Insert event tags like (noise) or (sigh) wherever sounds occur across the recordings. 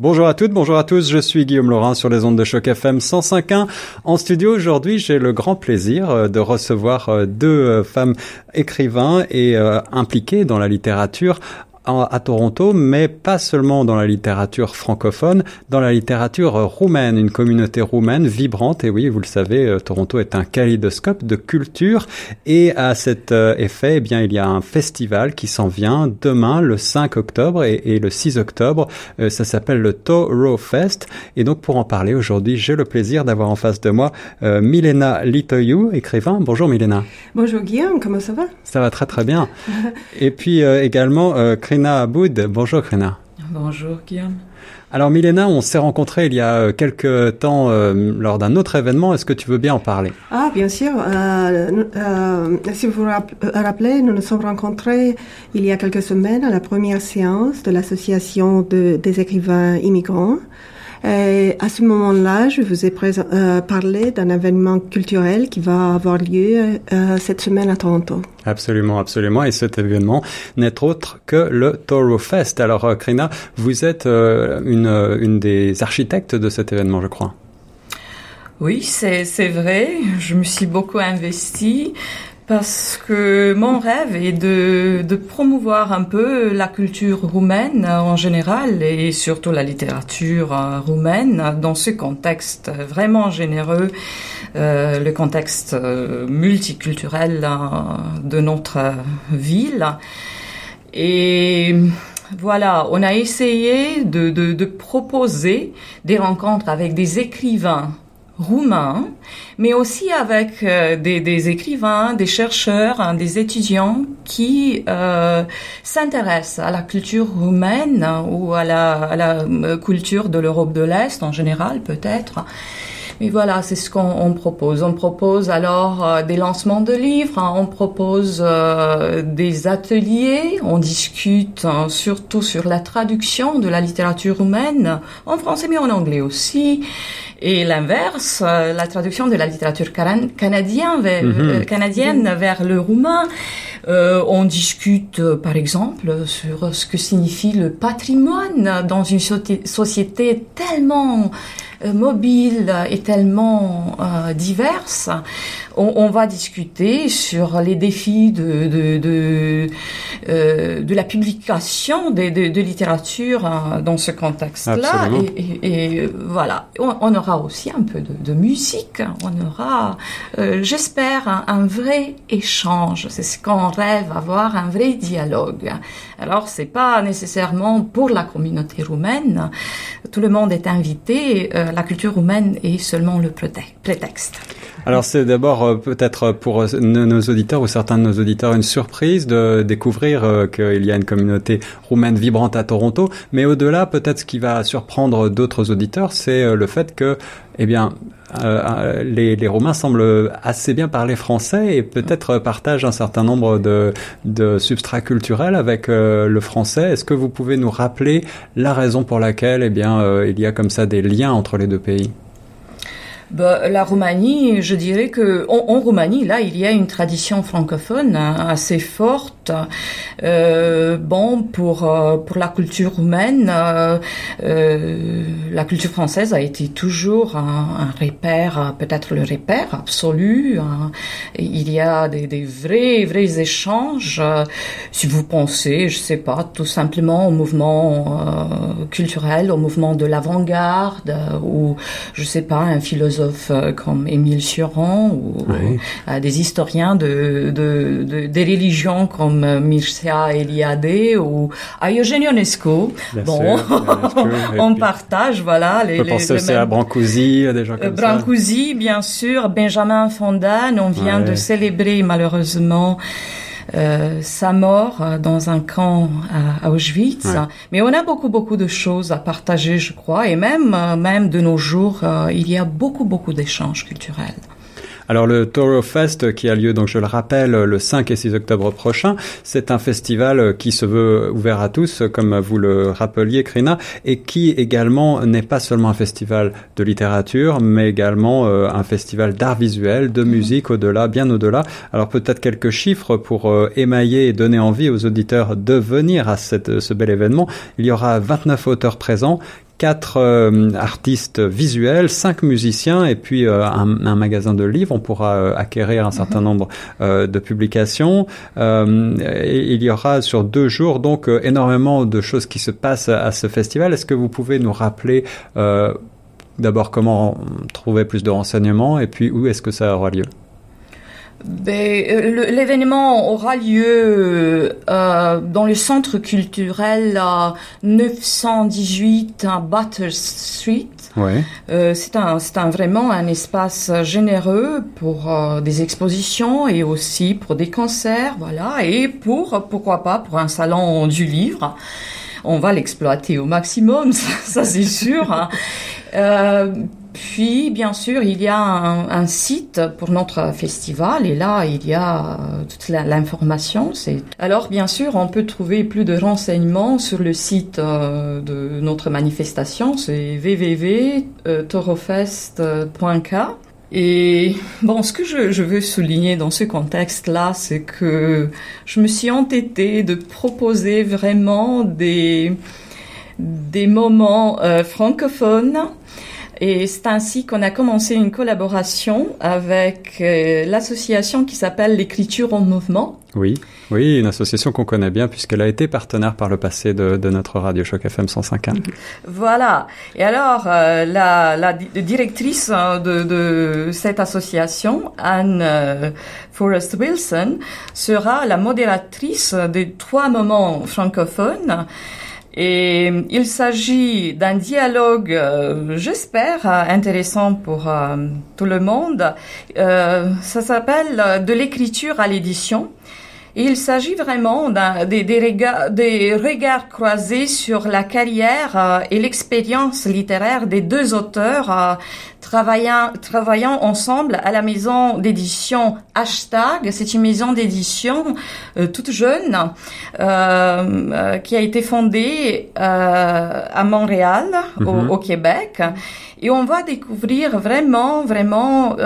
Bonjour à toutes, bonjour à tous, je suis Guillaume Laurin sur les ondes de choc FM 105.1. En studio aujourd'hui, j'ai le grand plaisir euh, de recevoir euh, deux euh, femmes écrivains et impliquées dans la littérature à Toronto, mais pas seulement dans la littérature francophone, dans la littérature roumaine, une communauté roumaine vibrante. Et oui, vous le savez, euh, Toronto est un kaléidoscope de culture. Et à cet euh, effet, eh bien, il y a un festival qui s'en vient demain, le 5 octobre et, le 6 octobre. Euh, ça s'appelle le Toro Fest. Et donc, pour en parler aujourd'hui, j'ai le plaisir d'avoir en face de moi Milena Litoyou, écrivain. Bonjour Milena. Bonjour Guillaume, comment ça va? Ça va très très bien. (laughs) et puis également Krina Aboud. Bonjour Krina. Bonjour Guillaume. Alors Milena, on s'est rencontrés il y a euh, quelques temps euh, lors d'un autre événement. Est-ce que tu veux bien en parler? Ah bien sûr. Euh, si vous vous rappelez, nous nous sommes rencontrés il y a quelques semaines à la première séance de l'association des écrivains immigrants. Et à ce moment-là, je vous ai euh, parlé d'un événement culturel qui va avoir lieu euh, cette semaine à Toronto. Absolument, absolument. Et cet événement n'est autre que le Toro Fest. Alors, euh, Krina, vous êtes une, une des architectes de cet événement, je crois. Oui, c'est vrai. Je me suis beaucoup investie parce que mon rêve est de, de, promouvoir un peu la culture roumaine en général et surtout la littérature euh, roumaine dans ce contexte vraiment généreux, euh, le contexte euh, multiculturel de notre ville. Et voilà, on a essayé de, de, de proposer des rencontres avec des écrivains roumains, mais aussi avec euh, des, des, écrivains, des chercheurs, hein, des étudiants qui euh, s'intéressent à la culture roumaine ou à la, à la euh, culture de l'Europe de l'Est en général peut-être. Mais voilà, c'est ce qu'on propose. On propose alors euh, des lancements de livres, hein. on propose euh, des ateliers, on discute hein, surtout sur la traduction de la littérature roumaine en français mais en anglais aussi. Et l'inverse, euh, la traduction de la littérature canadienne vers, mhm. canadienne vers le roumain. on discute, par exemple, sur ce que signifie le patrimoine dans une société tellement mobile et tellement euh, diverse, on, on, va discuter sur les défis de de, de, euh, de la publication de, de, de littérature hein, dans ce contexte-là. Et, et, et, voilà, on, on, aura aussi un peu de, de musique. On aura, euh, j'espère, un, un, vrai échange. C'est ce qu'on rêve, avoir un vrai dialogue. Alors, c'est pas nécessairement pour la communauté roumaine. Tout le monde est invité. Euh, la culture roumaine est seulement le prétexte. Alors c'est d'abord euh, peut-être pour euh, nos auditeurs ou certains de nos auditeurs une surprise de découvrir euh, qu'il y a une communauté roumaine vibrante à Toronto, mais au-delà peut-être ce qui va surprendre d'autres auditeurs, c'est le fait que eh bien les, les, Roumains semblent assez bien parler français et peut-être partagent un certain nombre de, de substrats culturels avec le français. Est-ce que vous pouvez nous rappeler la raison pour laquelle eh bien, il y a comme ça des liens entre les deux pays? Bah, la Roumanie, je dirais que en, Roumanie, là, il y a une tradition francophone hein, assez forte. Euh, bon, pour euh, pour la culture roumaine, euh, la culture française a été toujours un, un repère, peut-être le repère absolu. Hein. Il y a des, des, vrais vrais échanges. Si vous pensez, je sais pas, tout simplement au mouvement culturel, au mouvement de l'avant-garde, ou je sais pas, un philosophe euh, comme Émile Cioran ou euh, des historiens de, de, des religions comme euh, Mircea Eliade ou à Eugène Ionesco. bon, (laughs) on partage, voilà. Les, on peut penser aussi à Brancusi, des gens comme Brancusi, bien sûr, Benjamin Fondan, on vient de célébrer malheureusement euh, sa mort euh, dans un camp à, Auschwitz. Mais on a beaucoup, beaucoup de choses à partager, je crois, et même, euh, même de nos jours, il y a beaucoup, beaucoup d'échanges culturels. Alors le Toro Fest qui a lieu, donc je le rappelle, le 5 et 6 octobre prochain, c'est un festival qui se veut ouvert à tous, comme vous le rappeliez, Krina, et qui également n'est pas seulement un festival de littérature, mais également euh, un festival d'art visuel, de musique au-delà, bien au-delà. Alors peut-être quelques chiffres pour euh, émailler et donner envie aux auditeurs de venir à cette, ce bel événement. Il y aura 29 auteurs présents, quatre artistes visuels, cinq musiciens et puis un, magasin de livres. On pourra acquérir un certain mhm. nombre de publications. Et il y aura sur deux jours donc énormément de choses qui se passent à ce festival. Est-ce que vous pouvez nous rappeler d'abord comment trouver plus de renseignements et puis où est-ce que ça aura lieu? euh, L'événement aura lieu euh, dans le centre culturel à 918 à Butter Street. Ouais. Euh, c'est un, vraiment un espace généreux pour euh, des expositions et aussi pour des concerts, voilà, et pour pourquoi pas pour un salon du livre. On va l'exploiter au maximum, (laughs) ça, ça c'est sûr. Hein. Euh, puis, bien sûr, il y a un, site pour notre festival et là, il y a euh, toute l'information. Alors, bien sûr, on peut trouver plus de renseignements sur le site euh, de notre manifestation. C'est www.torofest.k. Et bon, ce que je, veux souligner dans ce contexte-là, c'est que je me suis entêtée de proposer vraiment des, des moments euh, francophones et c'est ainsi qu'on a commencé une collaboration avec euh, l'association qui s'appelle l'écriture en mouvement. Oui, oui, une association qu'on connaît bien puisqu'elle a été partenaire par le passé de, de notre radio Choc FM 105.1. Voilà. Et alors, euh, la, la, directrice hein, de, de, cette association, Anne euh, Forrest Wilson, sera la modératrice des trois moments francophones et il s'agit d'un dialogue, euh, j'espère, intéressant pour euh, tout le monde. Euh, ça s'appelle De l'écriture à l'édition. Il s'agit vraiment des, des, regards, des regards croisés sur la carrière et l'expérience littéraire des deux auteurs travaillant, travaillant ensemble à la maison d'édition Hashtag. C'est une maison d'édition euh, toute jeune euh, euh, qui a été fondée à Montréal, au, mhm. au, Québec. Et on va découvrir vraiment, vraiment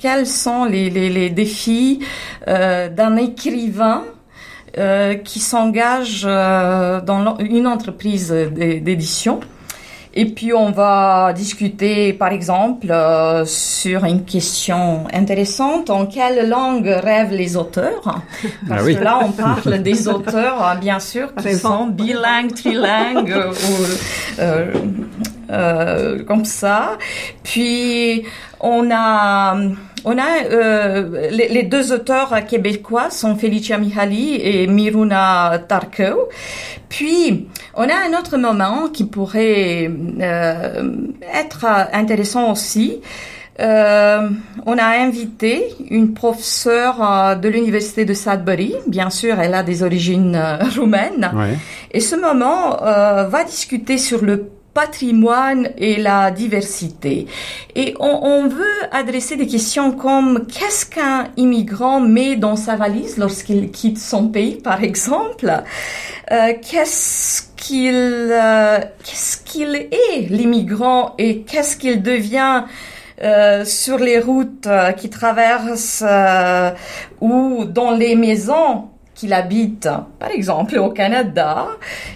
quels sont les, les, les défis d'un écrivain qui s'engage dans une entreprise d'édition. Et puis on va discuter, par exemple, euh, sur une question intéressante en quelle langue rêvent les auteurs? Ah Parce ah oui. que là, on parle des auteurs, hein, bien sûr, qui sont bilingues, trilingues ou euh, comme ça. Puis on a on a euh, les, les, deux auteurs québécois sont Felicia Mihali et Miruna Tarko. Puis on a un autre moment qui pourrait euh, être intéressant aussi. Euh, on a invité une professeure euh, de l'université de Sudbury. Bien sûr, elle a des origines euh, roumaines. Ouais. Et ce moment euh, va discuter sur le patrimoine et la diversité. Et on, on veut adresser des questions comme qu'est-ce qu'un immigrant met dans sa valise lorsqu'il quitte son pays, par exemple? Euh, Qu'est-ce qu'il euh, qu'est-ce qu'il est l'immigrant et qu'est-ce qu'il devient euh, sur les routes euh, qui traversent euh, ou dans les maisons? Qu'il habite, par exemple au Canada,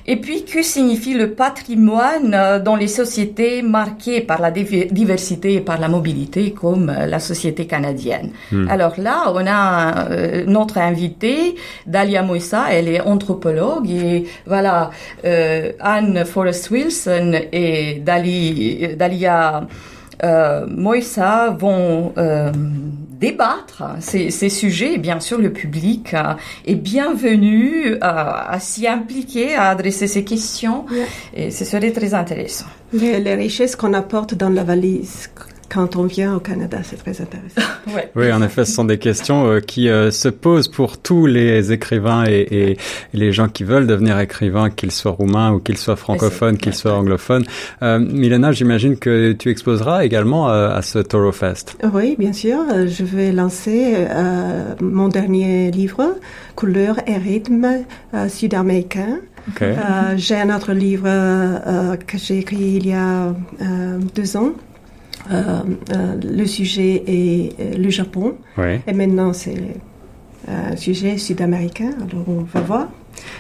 et puis que signifie le patrimoine euh, dans les sociétés marquées par la diversité et par la mobilité, comme euh, la société canadienne. Hmm. Alors là, on a euh, notre invitée, Dalia Moissa, elle est anthropologue, et voilà, euh, Anne Forrest Wilson et Dali, Dalia euh, Moissa vont débattre ces, ces, sujets. Et bien sûr, le public euh, est bienvenu euh, à s'y impliquer, à adresser ces questions. Et ce serait très intéressant. Les, les richesses qu'on apporte dans la valise, quand on vient au Canada, c'est très intéressant. (laughs) ouais. Oui, en effet, ce sont des questions euh, qui euh, se posent pour tous les écrivains et, et, les gens qui veulent devenir écrivains, qu'ils soient roumains ou qu'ils soient francophones, qu'ils soient anglophones. Euh, Milena, j'imagine que tu exposeras également euh, à ce Toro Fest. Oui, bien sûr. Je vais lancer mon dernier livre, Couleurs et rythmes sud-américains. Okay. j'ai un autre livre que j'ai écrit il y a deux ans le sujet est euh, le Japon. Et maintenant, c'est un sujet sud-américain. Alors, on va voir.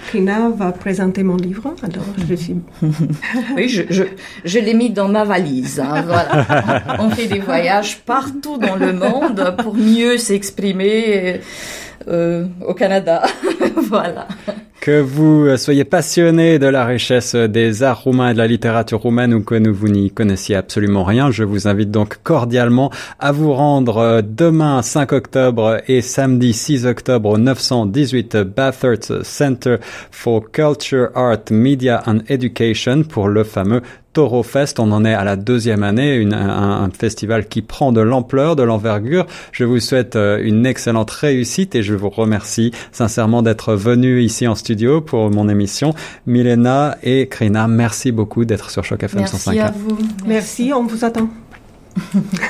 Krina va présenter mon livre, alors je suis... (laughs) oui, je, je, je l'ai mis dans ma valise. Hein, voilà. (laughs) On fait des voyages partout dans le monde pour mieux s'exprimer euh, au Canada. (laughs) voilà. Que vous soyez passionné de la richesse des arts roumains et de la littérature roumaine ou que vous n'y connaissiez absolument rien, je vous invite donc cordialement à vous rendre demain 5 octobre et samedi 6 octobre au 918 Bathurst Center for Culture, Art, Media and Education pour le fameux Toro Fest. On en est à la deuxième année, un, festival qui prend de l'ampleur, de l'envergure. Je vous souhaite euh, une excellente réussite et je vous remercie sincèrement d'être venu ici en studio pour mon émission. Milena et Krina, merci beaucoup d'être sur Choc FM merci 105. À vous. Merci, on vous attend. (laughs)